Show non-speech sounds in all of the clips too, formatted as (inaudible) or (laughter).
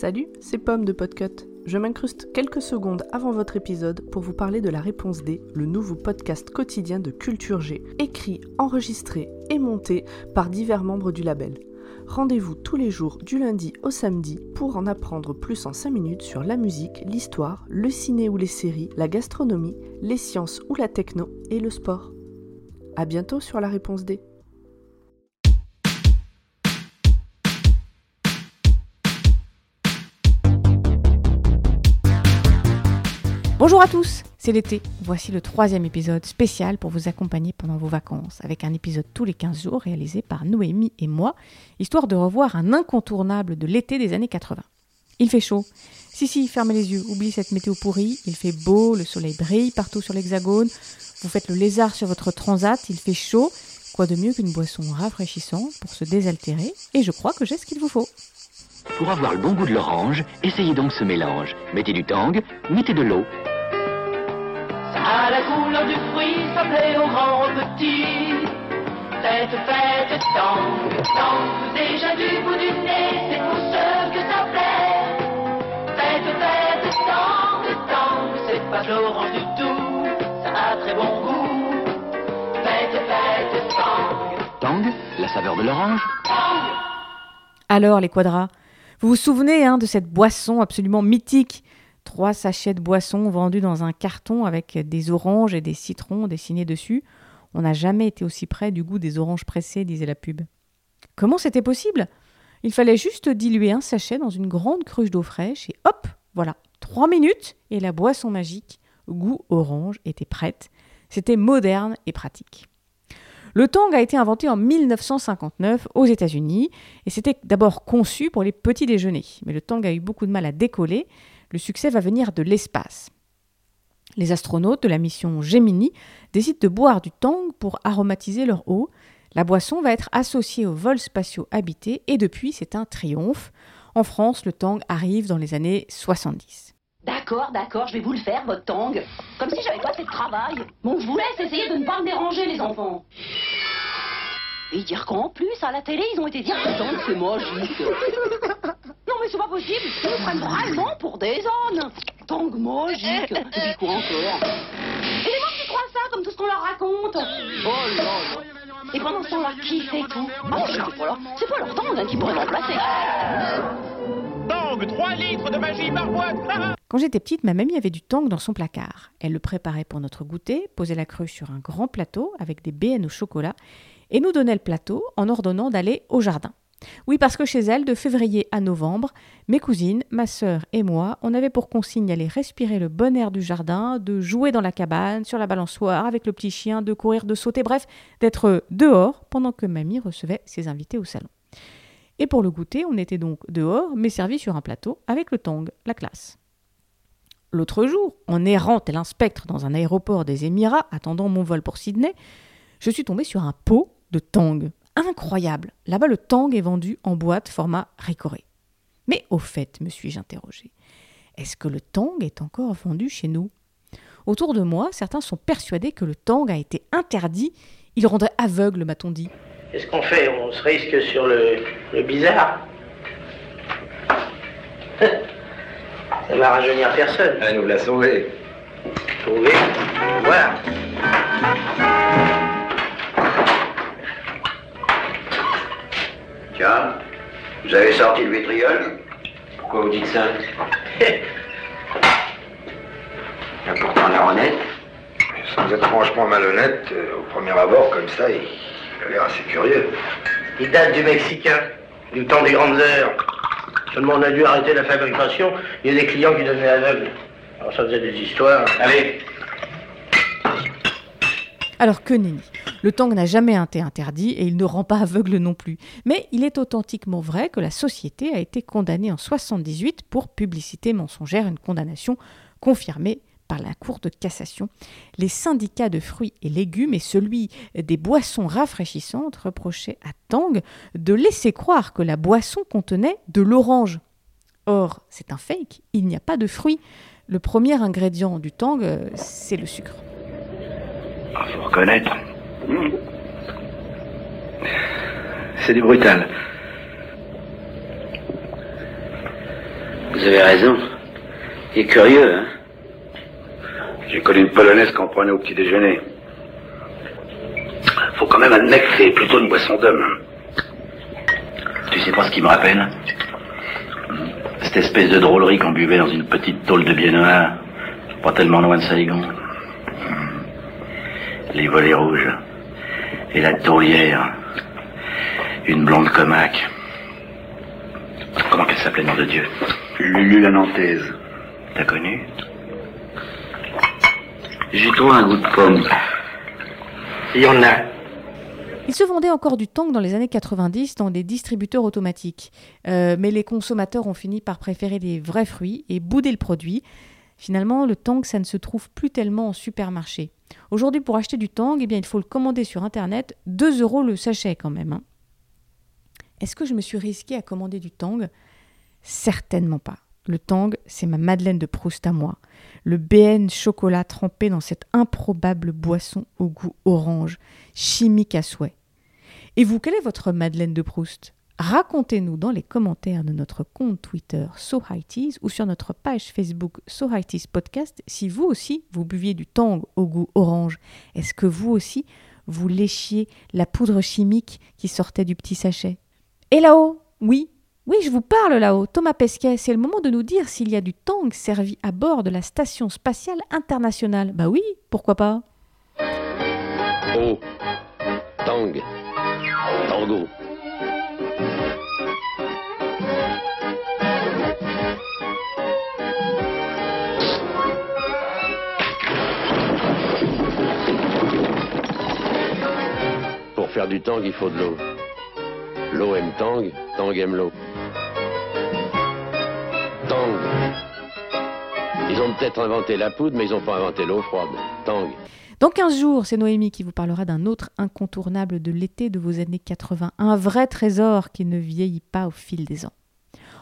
Salut, c'est Pomme de Podcut. Je m'incruste quelques secondes avant votre épisode pour vous parler de la réponse D, le nouveau podcast quotidien de Culture G, écrit, enregistré et monté par divers membres du label. Rendez-vous tous les jours du lundi au samedi pour en apprendre plus en 5 minutes sur la musique, l'histoire, le ciné ou les séries, la gastronomie, les sciences ou la techno et le sport. A bientôt sur la réponse D. Bonjour à tous, c'est l'été. Voici le troisième épisode spécial pour vous accompagner pendant vos vacances, avec un épisode tous les 15 jours réalisé par Noémie et moi, histoire de revoir un incontournable de l'été des années 80. Il fait chaud. Si, si, fermez les yeux, oubliez cette météo pourrie. Il fait beau, le soleil brille partout sur l'hexagone. Vous faites le lézard sur votre transat, il fait chaud. Quoi de mieux qu'une boisson rafraîchissante pour se désaltérer Et je crois que j'ai ce qu'il vous faut. Pour avoir le bon goût de l'orange, essayez donc ce mélange. Mettez du tang, mettez de l'eau. Couleur du fruit, ça plaît aux grands, aux petits. Faites, faites, tang, tang, déjà du bout du nez, c'est pour ceux que ça plaît. Faites, faites, tang, tang, c'est pas de l'orange du tout, ça a très bon goût. Faites, faites, tang, Tang, la saveur de l'orange. tang. Alors, les quadras, vous vous souvenez hein, de cette boisson absolument mythique Trois sachets de boisson vendus dans un carton avec des oranges et des citrons dessinés dessus. On n'a jamais été aussi près du goût des oranges pressées, disait la pub. Comment c'était possible? Il fallait juste diluer un sachet dans une grande cruche d'eau fraîche et hop, voilà, trois minutes et la boisson magique, goût orange, était prête. C'était moderne et pratique. Le tang a été inventé en 1959 aux États-Unis et c'était d'abord conçu pour les petits déjeuners. Mais le tang a eu beaucoup de mal à décoller. Le succès va venir de l'espace. Les astronautes de la mission Gemini décident de boire du tang pour aromatiser leur eau. La boisson va être associée aux vols spatiaux habités et depuis c'est un triomphe. En France, le tang arrive dans les années 70. D'accord, d'accord, je vais vous le faire, votre tang. Comme si j'avais pas fait de travail. Bon, je vous laisse essayer de ne pas me déranger, les enfants. Et dire qu'en plus, à la télé, ils ont été dire que le tang, c'est magique. Mais c'est pas possible. Ils me prennent vraiment pour des ânes. Tang magique. Et puis quoi encore? Et les gens qui croient ça, comme tout ce qu'on leur raconte? Oh là là. Et pendant ce temps-là, qui fait tout Ah, je sais pas là. C'est pas leur tang hein, qui pourrait m'emplacer. Tang, 3 litres de magie par boîte Quand j'étais petite, ma mamie avait du tang dans son placard. Elle le préparait pour notre goûter, posait la cruche sur un grand plateau avec des BN au chocolat et nous donnait le plateau en ordonnant d'aller au jardin. Oui, parce que chez elle, de février à novembre, mes cousines, ma sœur et moi, on avait pour consigne d'aller respirer le bon air du jardin, de jouer dans la cabane, sur la balançoire, avec le petit chien, de courir, de sauter, bref, d'être dehors pendant que mamie recevait ses invités au salon. Et pour le goûter, on était donc dehors, mais servi sur un plateau, avec le tang, la classe. L'autre jour, en errant tel un spectre dans un aéroport des Émirats, attendant mon vol pour Sydney, je suis tombée sur un pot de tang. Incroyable Là-bas, le tang est vendu en boîte format récoré. Mais au fait, me suis-je interrogée, est-ce que le tang est encore vendu chez nous? Autour de moi, certains sont persuadés que le tang a été interdit. Il rendrait aveugle, m'a-t-on dit. Qu'est-ce qu'on fait? On se risque sur le, le bizarre (laughs) Ça va rajeunir personne. Elle nous l'a sauvé. Trouvé vous avez sorti le vitriol Pourquoi vous dites ça Il y a pourtant la honnête. Sans être franchement malhonnête, euh, au premier abord, comme ça, il, il a l'air assez curieux. Il date du Mexicain, du temps des grandes heures. Seulement on a dû arrêter la fabrication, il y a des clients qui devenaient aveugles. Alors ça faisait des histoires. Allez, Alors que nenni Le tang n'a jamais été interdit et il ne rend pas aveugle non plus. Mais il est authentiquement vrai que la société a été condamnée en 78 pour publicité mensongère, une condamnation confirmée par la Cour de cassation. Les syndicats de fruits et légumes et celui des boissons rafraîchissantes reprochaient à Tang de laisser croire que la boisson contenait de l'orange. Or, c'est un fake, il n'y a pas de fruits. Le premier ingrédient du Tang, euh, c'est le sucre. Ah, faut reconnaître. C'est du brutal. Vous avez raison. Il est curieux, hein J'ai connu une polonaise qu'on prenait au petit déjeuner. Faut quand même admettre que c'est plutôt une boisson d'homme. Tu sais pas ce qu'il me rappelle? Cette espèce de drôlerie qu'on buvait dans une petite tôle de biennois, pas tellement loin de Saigon. Les volets rouges. Et la taulière. Une blonde comaque. Comment qu'elle s'appelait, nom de Dieu Lulu la Nantaise. T'as connu J'ai trouvé un goût de pomme. Il y en a. Il se vendait encore du tang dans les années 90 dans des distributeurs automatiques. Euh, mais les consommateurs ont fini par préférer les vrais fruits et bouder le produit. Finalement, le tang, ça ne se trouve plus tellement en supermarché. Aujourd'hui, pour acheter du tang, eh bien, il faut le commander sur Internet. 2 euros le sachet quand même. hein. Est-ce que je me suis risqué à commander du tang? Certainement pas. Le tang, c'est ma Madeleine de Proust à moi. Le BN chocolat trempé dans cette improbable boisson au goût orange, chimique à souhait. Et vous, quelle est votre Madeleine de Proust? Racontez-nous dans les commentaires de notre compte Twitter SoHighTeas ou sur notre page Facebook SoHighTeas Podcast si vous aussi vous buviez du tang au goût orange. Est-ce que vous aussi vous léchiez la poudre chimique qui sortait du petit sachet? Et là-haut Oui, oui, je vous parle là-haut. Thomas Pesquet, c'est le moment de nous dire s'il y a du tang servi à bord de la Station spatiale internationale. Bah oui, pourquoi pas? Oh, tang, tango. Pour faire du tang, il faut de l'eau. L'eau aime tang, tang aime l'eau. Tang. Ils ont peut-être inventé la poudre, mais ils n'ont pas inventé l'eau froide. Tang. Dans 15 jours, c'est Noémie qui vous parlera d'un autre incontournable de l'été de vos années 80, un vrai trésor qui ne vieillit pas au fil des ans.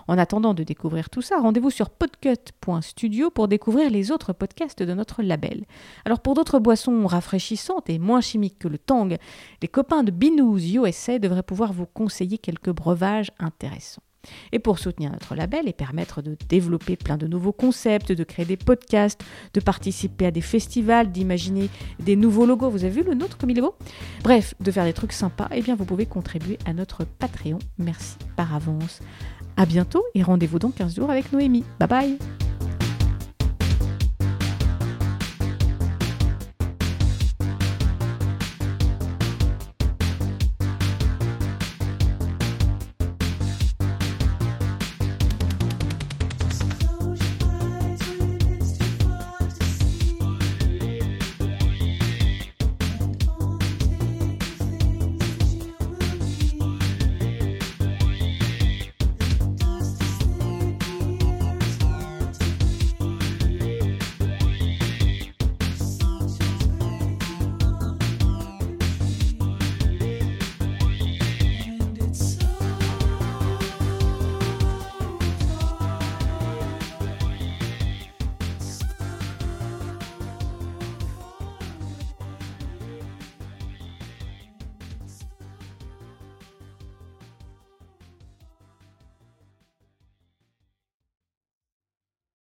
En attendant de découvrir tout ça, rendez-vous sur podcut.studio pour découvrir les autres podcasts de notre label. Alors pour d'autres boissons rafraîchissantes et moins chimiques que le tang, les copains de Binous USA devraient pouvoir vous conseiller quelques breuvages intéressants. Et pour soutenir notre label et permettre de développer plein de nouveaux concepts, de créer des podcasts, de participer à des festivals, d'imaginer des nouveaux logos, vous avez vu le nôtre comme il est beau Bref, de faire des trucs sympas, eh bien vous pouvez contribuer à notre Patreon. Merci par avance. À bientôt et rendez-vous dans 15 jours avec Noémie. Bye bye